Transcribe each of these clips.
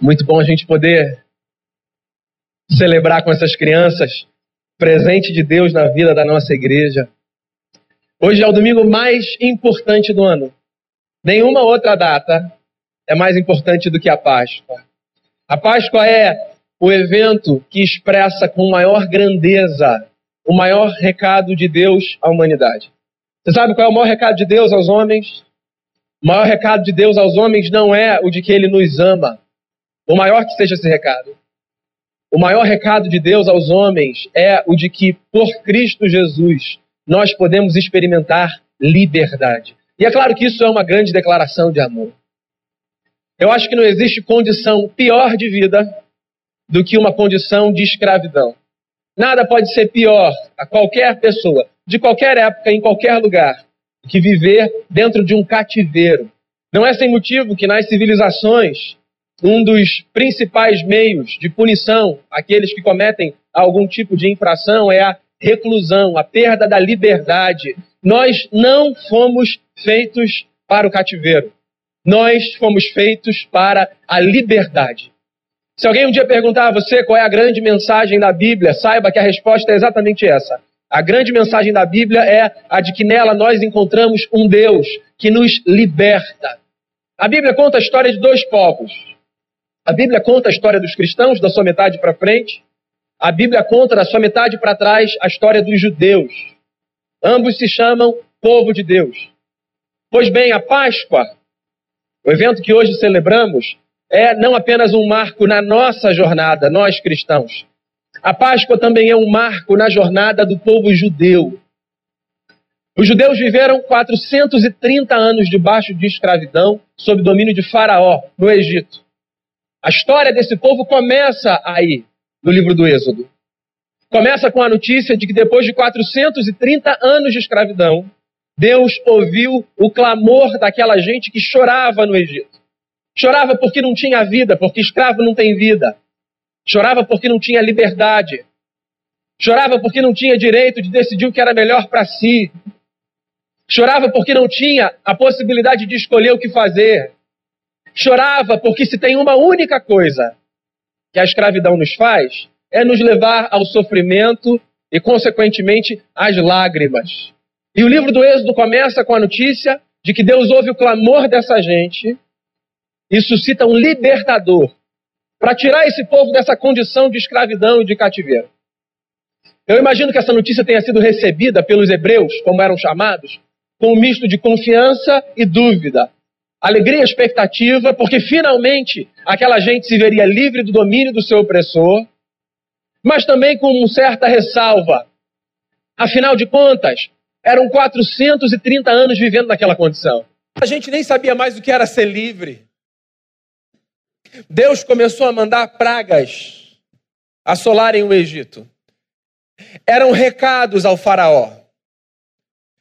Muito bom a gente poder celebrar com essas crianças presente de Deus na vida da nossa igreja. Hoje é o domingo mais importante do ano. Nenhuma outra data é mais importante do que a Páscoa. A Páscoa é o evento que expressa com maior grandeza o maior recado de Deus à humanidade. Você sabe qual é o maior recado de Deus aos homens? O maior recado de Deus aos homens não é o de que ele nos ama. O maior que seja esse recado. O maior recado de Deus aos homens é o de que, por Cristo Jesus, nós podemos experimentar liberdade. E é claro que isso é uma grande declaração de amor. Eu acho que não existe condição pior de vida do que uma condição de escravidão. Nada pode ser pior a qualquer pessoa, de qualquer época, em qualquer lugar, que viver dentro de um cativeiro. Não é sem motivo que nas civilizações um dos principais meios de punição àqueles que cometem algum tipo de infração é a reclusão, a perda da liberdade. Nós não fomos feitos para o cativeiro. Nós fomos feitos para a liberdade. Se alguém um dia perguntar a você qual é a grande mensagem da Bíblia, saiba que a resposta é exatamente essa. A grande mensagem da Bíblia é a de que nela nós encontramos um Deus que nos liberta. A Bíblia conta a história de dois povos. A Bíblia conta a história dos cristãos, da sua metade para frente. A Bíblia conta, da sua metade para trás, a história dos judeus. Ambos se chamam povo de Deus. Pois bem, a Páscoa, o evento que hoje celebramos, é não apenas um marco na nossa jornada, nós cristãos. A Páscoa também é um marco na jornada do povo judeu. Os judeus viveram 430 anos debaixo de escravidão, sob domínio de Faraó, no Egito. A história desse povo começa aí, no livro do Êxodo. Começa com a notícia de que depois de 430 anos de escravidão, Deus ouviu o clamor daquela gente que chorava no Egito. Chorava porque não tinha vida, porque escravo não tem vida. Chorava porque não tinha liberdade. Chorava porque não tinha direito de decidir o que era melhor para si. Chorava porque não tinha a possibilidade de escolher o que fazer. Chorava porque se tem uma única coisa que a escravidão nos faz, é nos levar ao sofrimento e, consequentemente, às lágrimas. E o livro do Êxodo começa com a notícia de que Deus ouve o clamor dessa gente e suscita um libertador para tirar esse povo dessa condição de escravidão e de cativeiro. Eu imagino que essa notícia tenha sido recebida pelos hebreus, como eram chamados, com um misto de confiança e dúvida. Alegria e expectativa, porque finalmente aquela gente se veria livre do domínio do seu opressor, mas também com uma certa ressalva. Afinal de contas, eram 430 anos vivendo naquela condição. A gente nem sabia mais o que era ser livre. Deus começou a mandar pragas assolarem o Egito. Eram recados ao Faraó,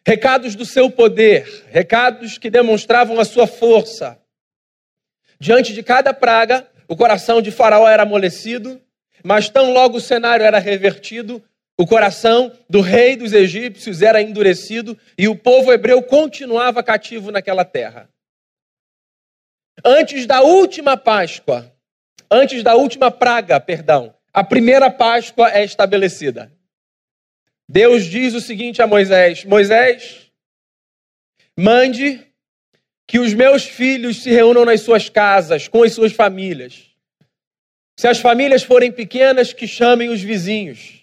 recados do seu poder, recados que demonstravam a sua força. Diante de cada praga, o coração de Faraó era amolecido, mas tão logo o cenário era revertido, o coração do rei dos egípcios era endurecido e o povo hebreu continuava cativo naquela terra. Antes da última Páscoa, antes da última praga, perdão, a primeira Páscoa é estabelecida. Deus diz o seguinte a Moisés: Moisés, mande que os meus filhos se reúnam nas suas casas, com as suas famílias. Se as famílias forem pequenas, que chamem os vizinhos.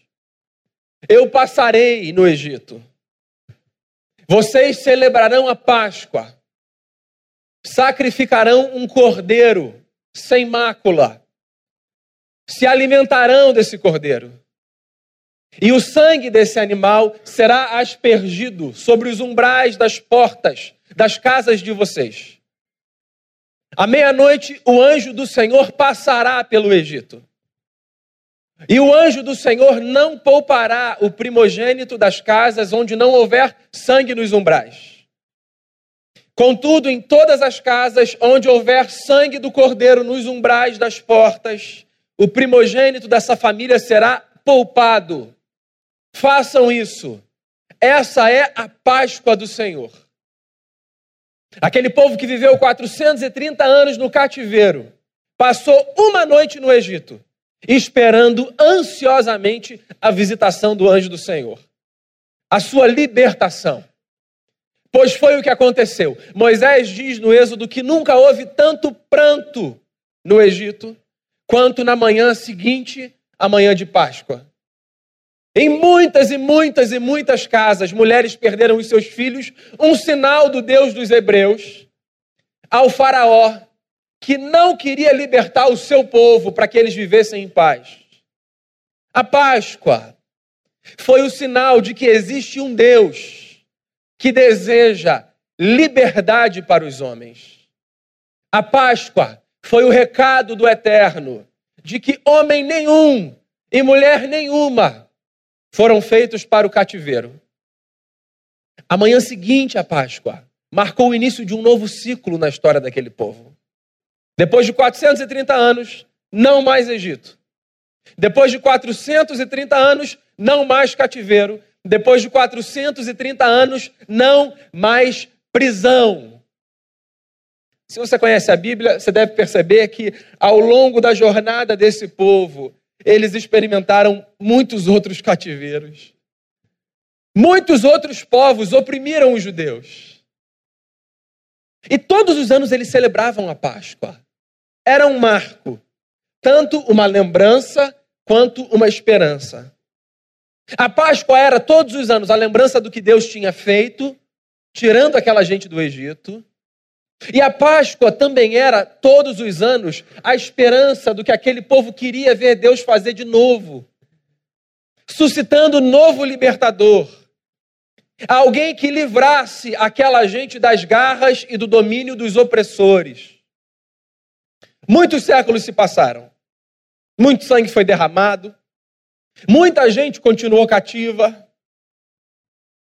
Eu passarei no Egito. Vocês celebrarão a Páscoa sacrificarão um cordeiro sem mácula, se alimentarão desse cordeiro. E o sangue desse animal será aspergido sobre os umbrais das portas das casas de vocês. À meia-noite, o anjo do Senhor passará pelo Egito. E o anjo do Senhor não poupará o primogênito das casas onde não houver sangue nos umbrais. Contudo, em todas as casas onde houver sangue do cordeiro nos umbrais das portas, o primogênito dessa família será poupado. Façam isso. Essa é a Páscoa do Senhor. Aquele povo que viveu 430 anos no cativeiro, passou uma noite no Egito, esperando ansiosamente a visitação do anjo do Senhor, a sua libertação. Pois foi o que aconteceu. Moisés diz no Êxodo que nunca houve tanto pranto no Egito quanto na manhã seguinte à manhã de Páscoa. Em muitas e muitas e muitas casas, mulheres perderam os seus filhos, um sinal do Deus dos Hebreus, ao Faraó, que não queria libertar o seu povo para que eles vivessem em paz. A Páscoa foi o sinal de que existe um Deus que deseja liberdade para os homens. A Páscoa foi o recado do Eterno de que homem nenhum e mulher nenhuma foram feitos para o cativeiro. A manhã seguinte à Páscoa marcou o início de um novo ciclo na história daquele povo. Depois de 430 anos, não mais Egito. Depois de 430 anos, não mais cativeiro. Depois de 430 anos, não mais prisão. Se você conhece a Bíblia, você deve perceber que ao longo da jornada desse povo, eles experimentaram muitos outros cativeiros. Muitos outros povos oprimiram os judeus. E todos os anos eles celebravam a Páscoa. Era um marco, tanto uma lembrança quanto uma esperança. A Páscoa era todos os anos a lembrança do que Deus tinha feito, tirando aquela gente do Egito. E a Páscoa também era, todos os anos, a esperança do que aquele povo queria ver Deus fazer de novo, suscitando um novo libertador. Alguém que livrasse aquela gente das garras e do domínio dos opressores. Muitos séculos se passaram, muito sangue foi derramado, muita gente continuou cativa.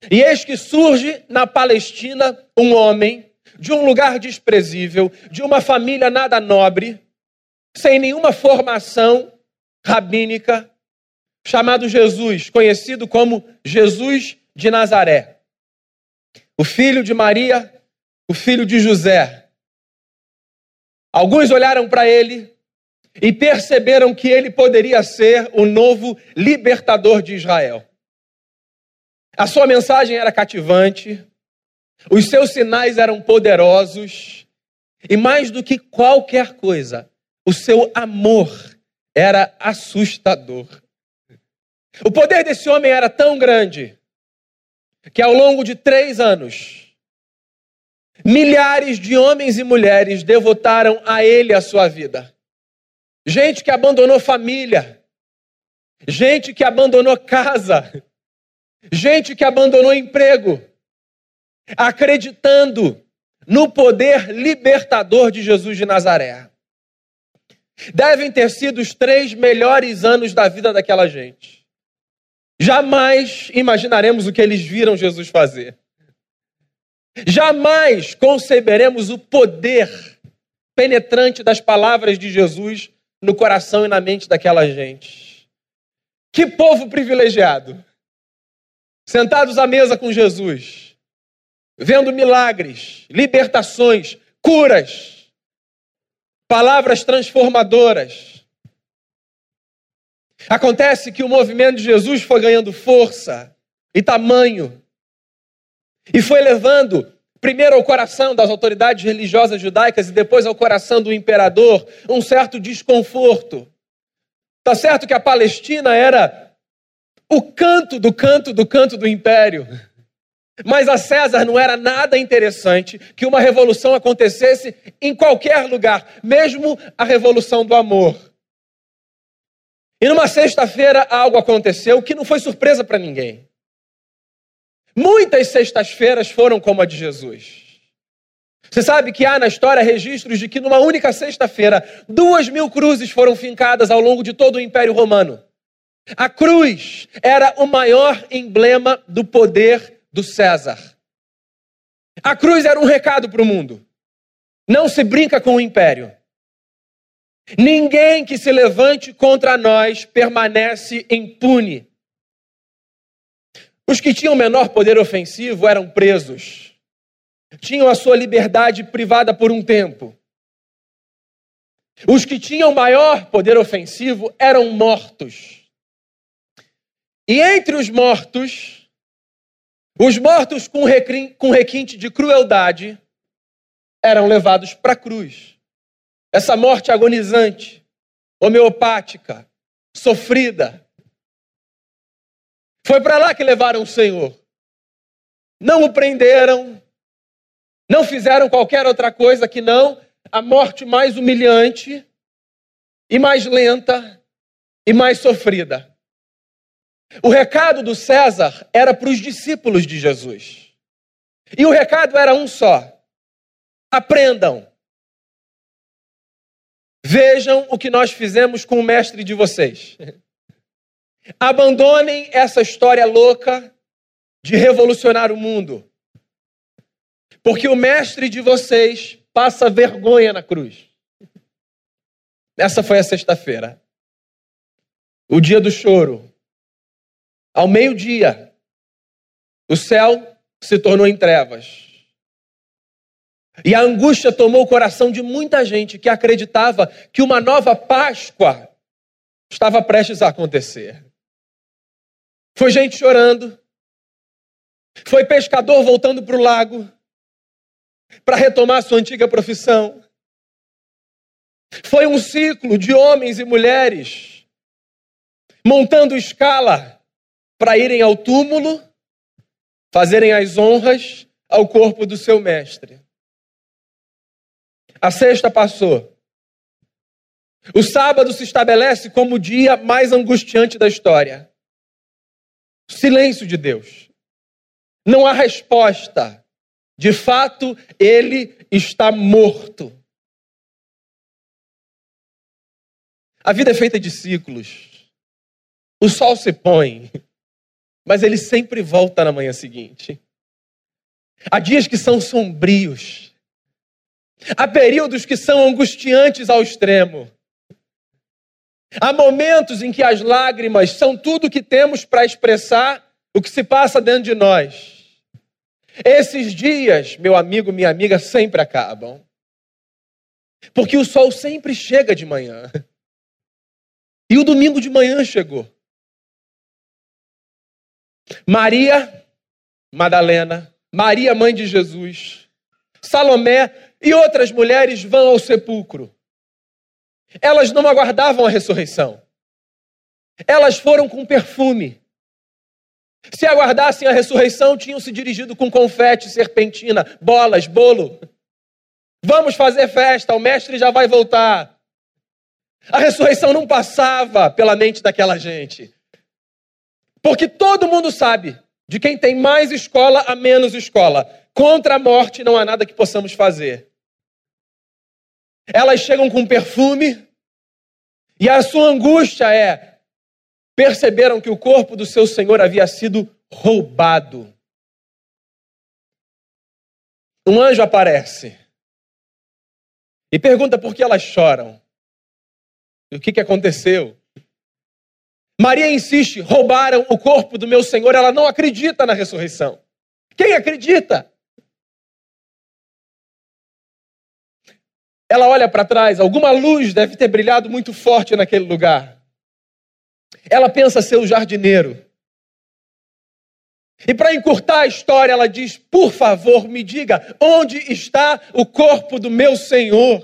E eis que surge na Palestina um homem de um lugar desprezível, de uma família nada nobre, sem nenhuma formação rabínica, chamado Jesus, conhecido como Jesus de Nazaré. O filho de Maria, o filho de José. Alguns olharam para ele e perceberam que ele poderia ser o novo libertador de Israel. A sua mensagem era cativante, os seus sinais eram poderosos e, mais do que qualquer coisa, o seu amor era assustador. O poder desse homem era tão grande que, ao longo de três anos, milhares de homens e mulheres devotaram a ele a sua vida. Gente que abandonou família, gente que abandonou casa, gente que abandonou emprego, acreditando no poder libertador de Jesus de Nazaré. Devem ter sido os três melhores anos da vida daquela gente. Jamais imaginaremos o que eles viram Jesus fazer. Jamais conceberemos o poder penetrante das palavras de Jesus no coração e na mente daquela gente. Que povo privilegiado! Sentados à mesa com Jesus vendo milagres, libertações, curas, palavras transformadoras. Acontece que o movimento de Jesus foi ganhando força e tamanho, e foi levando primeiro ao coração das autoridades religiosas judaicas e depois ao coração do imperador um certo desconforto. Tá certo que a Palestina era o canto do canto do canto do império. Mas a César não era nada interessante que uma revolução acontecesse em qualquer lugar, mesmo a revolução do amor. E numa sexta-feira algo aconteceu que não foi surpresa para ninguém. Muitas sextas-feiras foram como a de Jesus. Você sabe que há na história registros de que numa única sexta-feira, duas mil cruzes foram fincadas ao longo de todo o Império Romano. A cruz era o maior emblema do poder do César. A cruz era um recado para o mundo. Não se brinca com o império. Ninguém que se levante contra nós permanece impune. Os que tinham menor poder ofensivo eram presos. tinham a sua liberdade privada por um tempo. Os que tinham maior poder ofensivo eram mortos. E entre os mortos, os mortos com, com requinte de crueldade eram levados para a cruz. Essa morte agonizante, homeopática, sofrida. Foi para lá que levaram o Senhor. Não o prenderam, não fizeram qualquer outra coisa que não a morte mais humilhante e mais lenta e mais sofrida. O recado do César era para os discípulos de Jesus. E o recado era um só: aprendam. Vejam o que nós fizemos com o mestre de vocês. Abandonem essa história louca de revolucionar o mundo. Porque o mestre de vocês passa vergonha na cruz. Essa foi a sexta-feira. O dia do choro. Ao meio-dia, o céu se tornou em trevas. E a angústia tomou o coração de muita gente que acreditava que uma nova Páscoa estava prestes a acontecer. Foi gente chorando, foi pescador voltando para o lago para retomar sua antiga profissão. Foi um ciclo de homens e mulheres montando escala para irem ao túmulo, fazerem as honras ao corpo do seu mestre. A sexta passou. O sábado se estabelece como o dia mais angustiante da história. Silêncio de Deus. Não há resposta. De fato, ele está morto. A vida é feita de ciclos. O sol se põe, mas ele sempre volta na manhã seguinte. Há dias que são sombrios. Há períodos que são angustiantes ao extremo. Há momentos em que as lágrimas são tudo que temos para expressar o que se passa dentro de nós. Esses dias, meu amigo, minha amiga, sempre acabam. Porque o sol sempre chega de manhã. E o domingo de manhã chegou. Maria Madalena, Maria, mãe de Jesus, Salomé e outras mulheres vão ao sepulcro. Elas não aguardavam a ressurreição. Elas foram com perfume. Se aguardassem a ressurreição, tinham se dirigido com confete, serpentina, bolas, bolo. Vamos fazer festa, o mestre já vai voltar. A ressurreição não passava pela mente daquela gente. Porque todo mundo sabe de quem tem mais escola a menos escola. Contra a morte não há nada que possamos fazer. Elas chegam com perfume e a sua angústia é: perceberam que o corpo do seu Senhor havia sido roubado. Um anjo aparece e pergunta por que elas choram. E o que, que aconteceu? Maria insiste: roubaram o corpo do meu Senhor. Ela não acredita na ressurreição. Quem acredita? Ela olha para trás, alguma luz deve ter brilhado muito forte naquele lugar. Ela pensa ser o jardineiro. E para encurtar a história, ela diz: Por favor, me diga onde está o corpo do meu Senhor.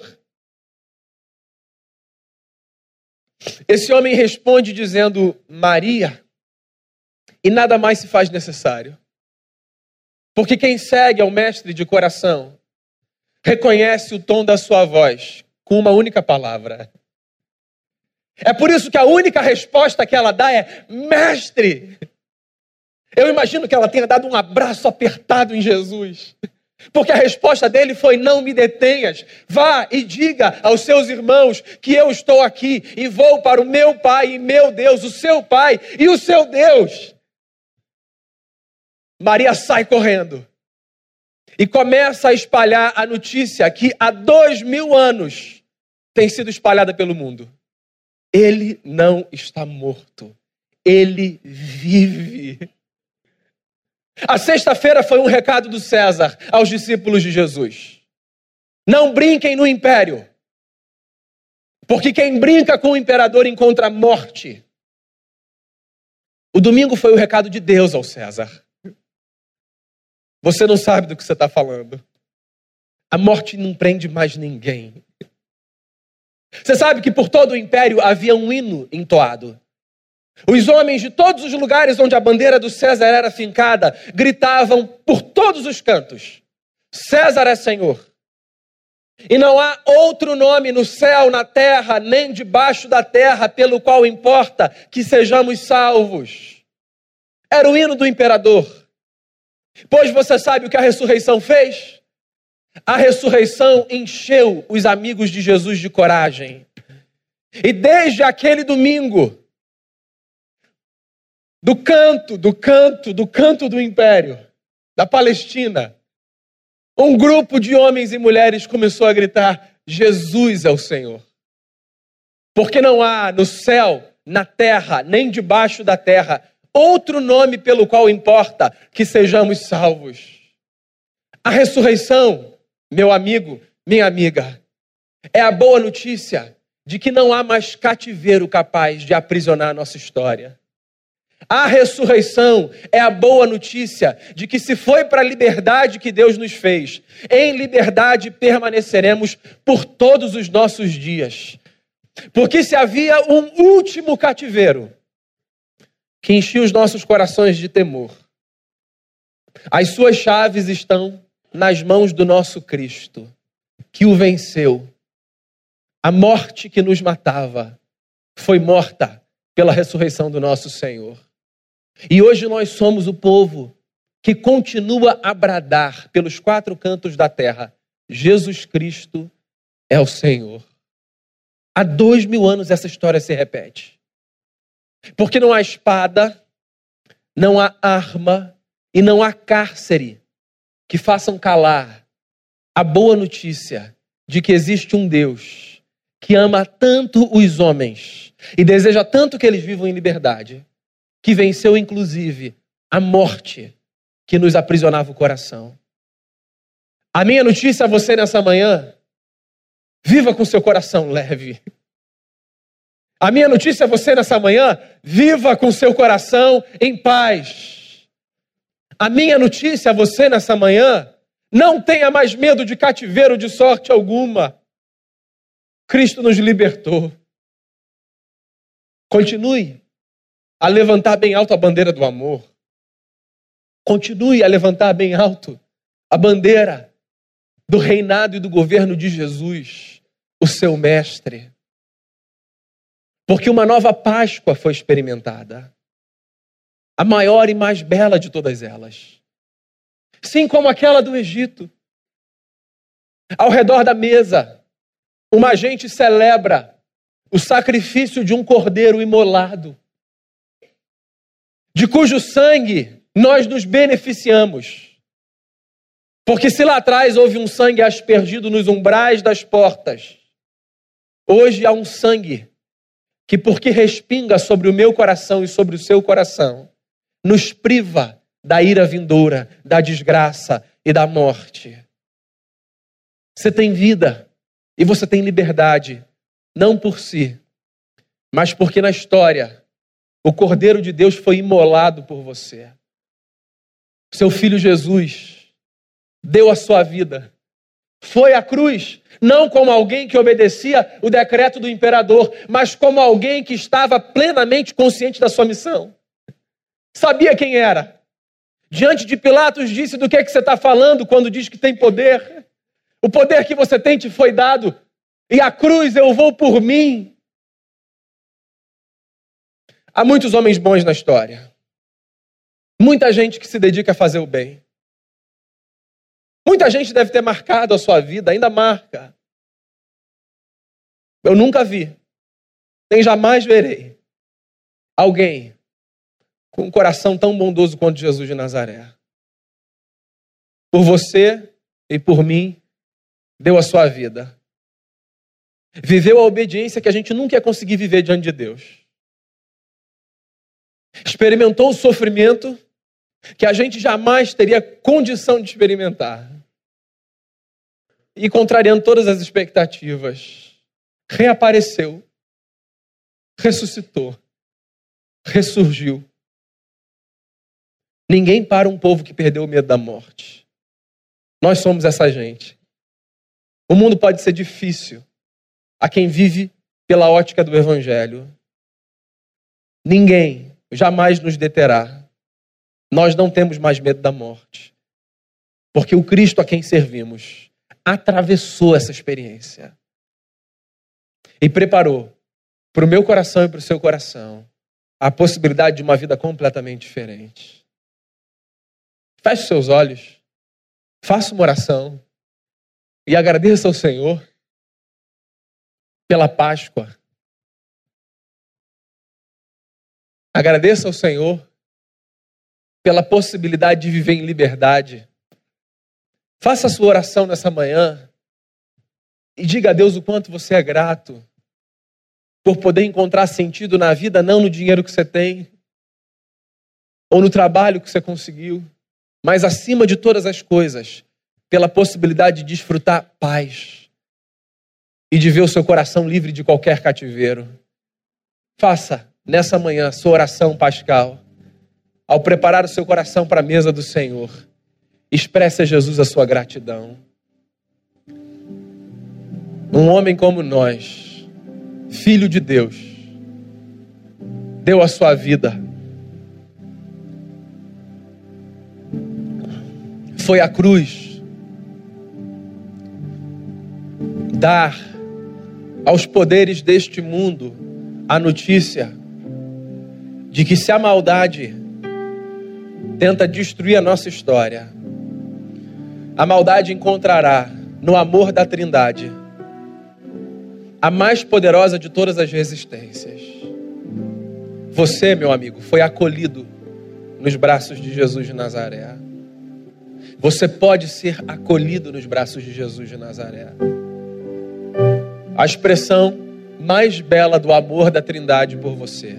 Esse homem responde dizendo: Maria, e nada mais se faz necessário. Porque quem segue ao mestre de coração reconhece o tom da sua voz com uma única palavra. É por isso que a única resposta que ela dá é: Mestre. Eu imagino que ela tenha dado um abraço apertado em Jesus. Porque a resposta dele foi: Não me detenhas. Vá e diga aos seus irmãos que eu estou aqui e vou para o meu Pai e meu Deus, o seu Pai e o seu Deus. Maria sai correndo e começa a espalhar a notícia que há dois mil anos tem sido espalhada pelo mundo. Ele não está morto, ele vive. A sexta-feira foi um recado do César aos discípulos de Jesus. Não brinquem no império, porque quem brinca com o imperador encontra morte. O domingo foi o recado de Deus ao César. Você não sabe do que você está falando. A morte não prende mais ninguém. Você sabe que por todo o império havia um hino entoado. Os homens de todos os lugares onde a bandeira do César era fincada gritavam por todos os cantos: César é Senhor. E não há outro nome no céu, na terra, nem debaixo da terra, pelo qual importa que sejamos salvos. Era o hino do imperador. Pois você sabe o que a ressurreição fez? A ressurreição encheu os amigos de Jesus de coragem. E desde aquele domingo, do canto, do canto, do canto do império, da Palestina, um grupo de homens e mulheres começou a gritar: Jesus é o Senhor. Porque não há no céu, na terra, nem debaixo da terra, outro nome pelo qual importa que sejamos salvos. A ressurreição, meu amigo, minha amiga, é a boa notícia de que não há mais cativeiro capaz de aprisionar a nossa história. A ressurreição é a boa notícia de que, se foi para a liberdade que Deus nos fez, em liberdade permaneceremos por todos os nossos dias. Porque se havia um último cativeiro que enchia os nossos corações de temor, as suas chaves estão nas mãos do nosso Cristo, que o venceu. A morte que nos matava foi morta pela ressurreição do nosso Senhor. E hoje nós somos o povo que continua a bradar pelos quatro cantos da terra: Jesus Cristo é o Senhor. Há dois mil anos essa história se repete. Porque não há espada, não há arma e não há cárcere que façam calar a boa notícia de que existe um Deus que ama tanto os homens e deseja tanto que eles vivam em liberdade, que venceu inclusive a morte que nos aprisionava o coração. A minha notícia a você nessa manhã: viva com seu coração leve. A minha notícia a você nessa manhã: viva com seu coração em paz. A minha notícia a você nessa manhã: não tenha mais medo de cativeiro de sorte alguma. Cristo nos libertou. Continue a levantar bem alto a bandeira do amor. Continue a levantar bem alto a bandeira do reinado e do governo de Jesus, o seu mestre. Porque uma nova Páscoa foi experimentada. A maior e mais bela de todas elas. Sim, como aquela do Egito. Ao redor da mesa, uma gente celebra o sacrifício de um cordeiro imolado de cujo sangue nós nos beneficiamos. Porque se lá atrás houve um sangue aspergido nos umbrais das portas, hoje há um sangue que, porque respinga sobre o meu coração e sobre o seu coração, nos priva da ira vindoura, da desgraça e da morte. Você tem vida e você tem liberdade, não por si, mas porque na história o Cordeiro de Deus foi imolado por você. Seu filho Jesus deu a sua vida. Foi à cruz, não como alguém que obedecia o decreto do imperador, mas como alguém que estava plenamente consciente da sua missão. Sabia quem era. Diante de Pilatos, disse do que, é que você está falando quando diz que tem poder. O poder que você tem te foi dado, e a cruz eu vou por mim. Há muitos homens bons na história. Muita gente que se dedica a fazer o bem. Muita gente deve ter marcado a sua vida, ainda marca. Eu nunca vi, nem jamais verei, alguém com um coração tão bondoso quanto Jesus de Nazaré. Por você e por mim, deu a sua vida. Viveu a obediência que a gente nunca ia conseguir viver diante de Deus experimentou o sofrimento, que a gente jamais teria condição de experimentar. E contrariando todas as expectativas, reapareceu, ressuscitou, ressurgiu. Ninguém para um povo que perdeu o medo da morte. Nós somos essa gente. O mundo pode ser difícil a quem vive pela ótica do Evangelho. Ninguém jamais nos deterá. Nós não temos mais medo da morte. Porque o Cristo a quem servimos atravessou essa experiência e preparou para o meu coração e para o seu coração a possibilidade de uma vida completamente diferente. Feche seus olhos, faça uma oração e agradeça ao Senhor pela Páscoa. Agradeça ao Senhor pela possibilidade de viver em liberdade. Faça a sua oração nessa manhã e diga a Deus o quanto você é grato por poder encontrar sentido na vida, não no dinheiro que você tem ou no trabalho que você conseguiu, mas acima de todas as coisas, pela possibilidade de desfrutar paz e de ver o seu coração livre de qualquer cativeiro. Faça nessa manhã sua oração pascal. Ao preparar o seu coração para a mesa do Senhor, expresse a Jesus a sua gratidão. Um homem como nós, filho de Deus, deu a sua vida. Foi à cruz dar aos poderes deste mundo a notícia de que se a maldade tenta destruir a nossa história, a maldade encontrará no amor da Trindade a mais poderosa de todas as resistências. Você, meu amigo, foi acolhido nos braços de Jesus de Nazaré. Você pode ser acolhido nos braços de Jesus de Nazaré. A expressão mais bela do amor da Trindade por você.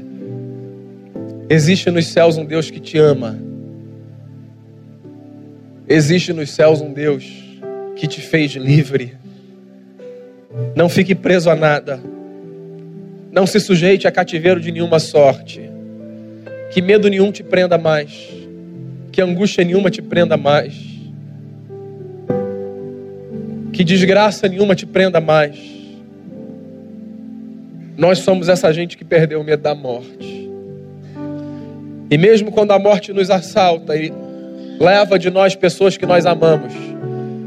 Existe nos céus um Deus que te ama. Existe nos céus um Deus que te fez livre. Não fique preso a nada. Não se sujeite a cativeiro de nenhuma sorte. Que medo nenhum te prenda mais. Que angústia nenhuma te prenda mais. Que desgraça nenhuma te prenda mais nós somos essa gente que perdeu o medo da morte. E mesmo quando a morte nos assalta e leva de nós pessoas que nós amamos,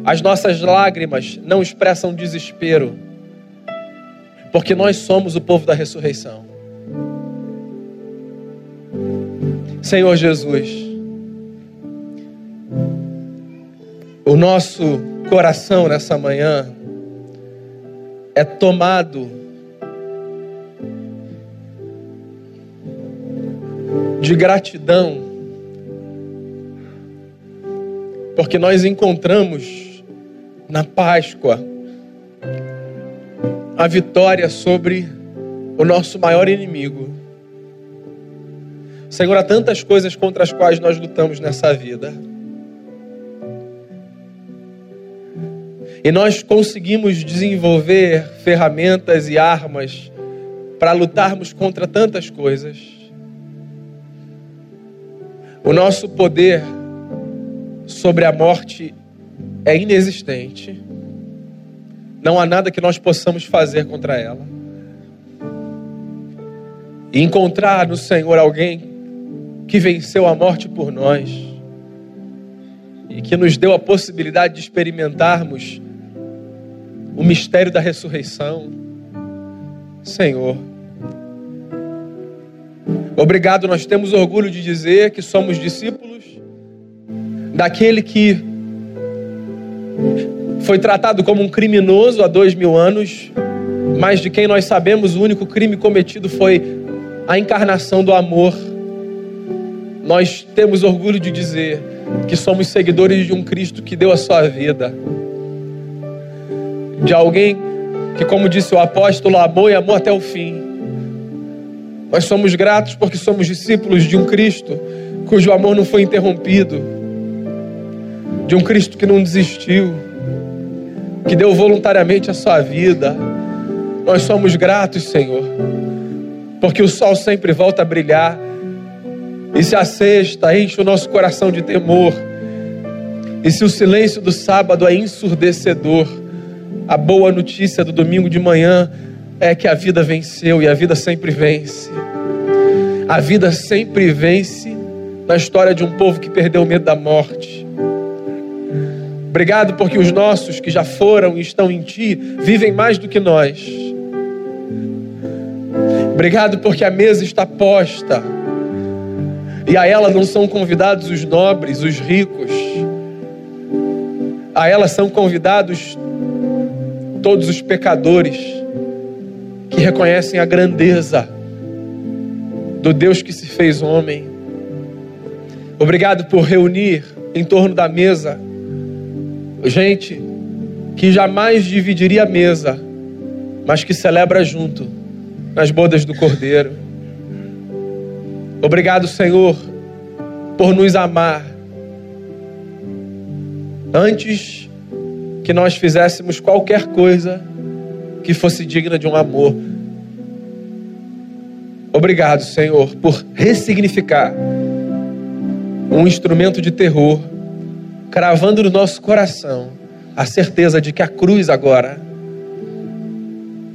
as nossas lágrimas não expressam desespero, porque nós somos o povo da ressurreição. Senhor Jesus, o nosso coração nessa manhã é tomado de gratidão, porque nós encontramos na Páscoa a vitória sobre o nosso maior inimigo. Senhor, há tantas coisas contra as quais nós lutamos nessa vida. E nós conseguimos desenvolver ferramentas e armas para lutarmos contra tantas coisas. O nosso poder sobre a morte é inexistente. Não há nada que nós possamos fazer contra ela. E encontrar no Senhor alguém que venceu a morte por nós e que nos deu a possibilidade de experimentarmos o mistério da ressurreição. Senhor, Obrigado, nós temos orgulho de dizer que somos discípulos daquele que foi tratado como um criminoso há dois mil anos, mas de quem nós sabemos o único crime cometido foi a encarnação do amor. Nós temos orgulho de dizer que somos seguidores de um Cristo que deu a sua vida, de alguém que, como disse o apóstolo, amou e amou até o fim. Nós somos gratos porque somos discípulos de um Cristo cujo amor não foi interrompido, de um Cristo que não desistiu, que deu voluntariamente a sua vida. Nós somos gratos, Senhor, porque o sol sempre volta a brilhar. E se a sexta enche o nosso coração de temor, e se o silêncio do sábado é ensurdecedor, a boa notícia do domingo de manhã é que a vida venceu e a vida sempre vence. A vida sempre vence na história de um povo que perdeu o medo da morte. Obrigado porque os nossos que já foram e estão em Ti vivem mais do que nós. Obrigado porque a mesa está posta e a ela não são convidados os nobres, os ricos. A ela são convidados todos os pecadores que reconhecem a grandeza do Deus que se fez homem. Obrigado por reunir em torno da mesa gente que jamais dividiria a mesa, mas que celebra junto nas bodas do Cordeiro. Obrigado, Senhor, por nos amar antes que nós fizéssemos qualquer coisa que fosse digna de um amor. Obrigado, Senhor, por ressignificar um instrumento de terror, cravando no nosso coração a certeza de que a cruz agora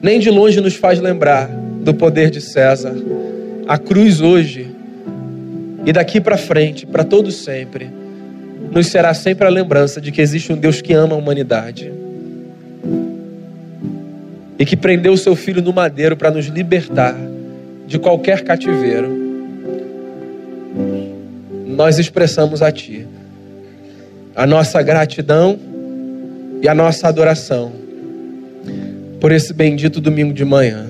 nem de longe nos faz lembrar do poder de César. A cruz hoje e daqui para frente, para todo sempre, nos será sempre a lembrança de que existe um Deus que ama a humanidade e que prendeu o seu filho no madeiro para nos libertar de qualquer cativeiro, nós expressamos a Ti a nossa gratidão e a nossa adoração por esse bendito domingo de manhã.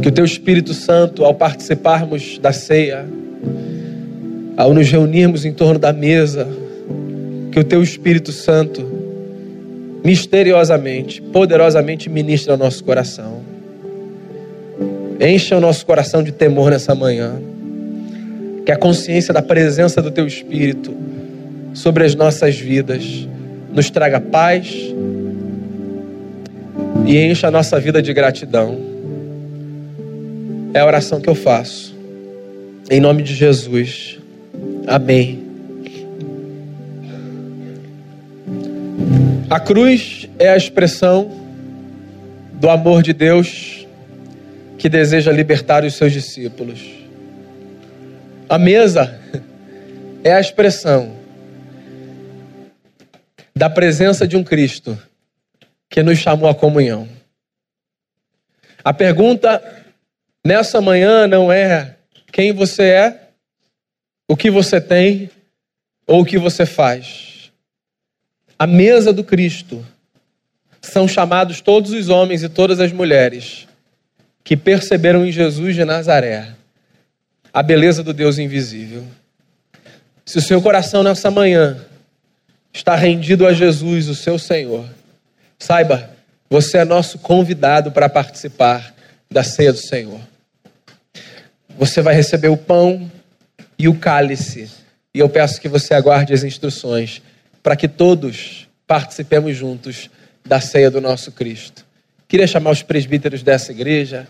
Que o Teu Espírito Santo, ao participarmos da ceia, ao nos reunirmos em torno da mesa, que o Teu Espírito Santo misteriosamente, poderosamente ministre ao nosso coração. Encha o nosso coração de temor nessa manhã. Que a consciência da presença do Teu Espírito sobre as nossas vidas nos traga paz e encha a nossa vida de gratidão. É a oração que eu faço. Em nome de Jesus. Amém. A cruz é a expressão do amor de Deus que deseja libertar os seus discípulos. A mesa é a expressão da presença de um Cristo que nos chamou à comunhão. A pergunta nessa manhã não é quem você é, o que você tem ou o que você faz a mesa do Cristo, são chamados todos os homens e todas as mulheres que perceberam em Jesus de Nazaré a beleza do Deus invisível. Se o seu coração nessa manhã está rendido a Jesus, o seu Senhor, saiba, você é nosso convidado para participar da ceia do Senhor. Você vai receber o pão e o cálice, e eu peço que você aguarde as instruções para que todos participemos juntos da ceia do nosso Cristo. Queria chamar os presbíteros dessa igreja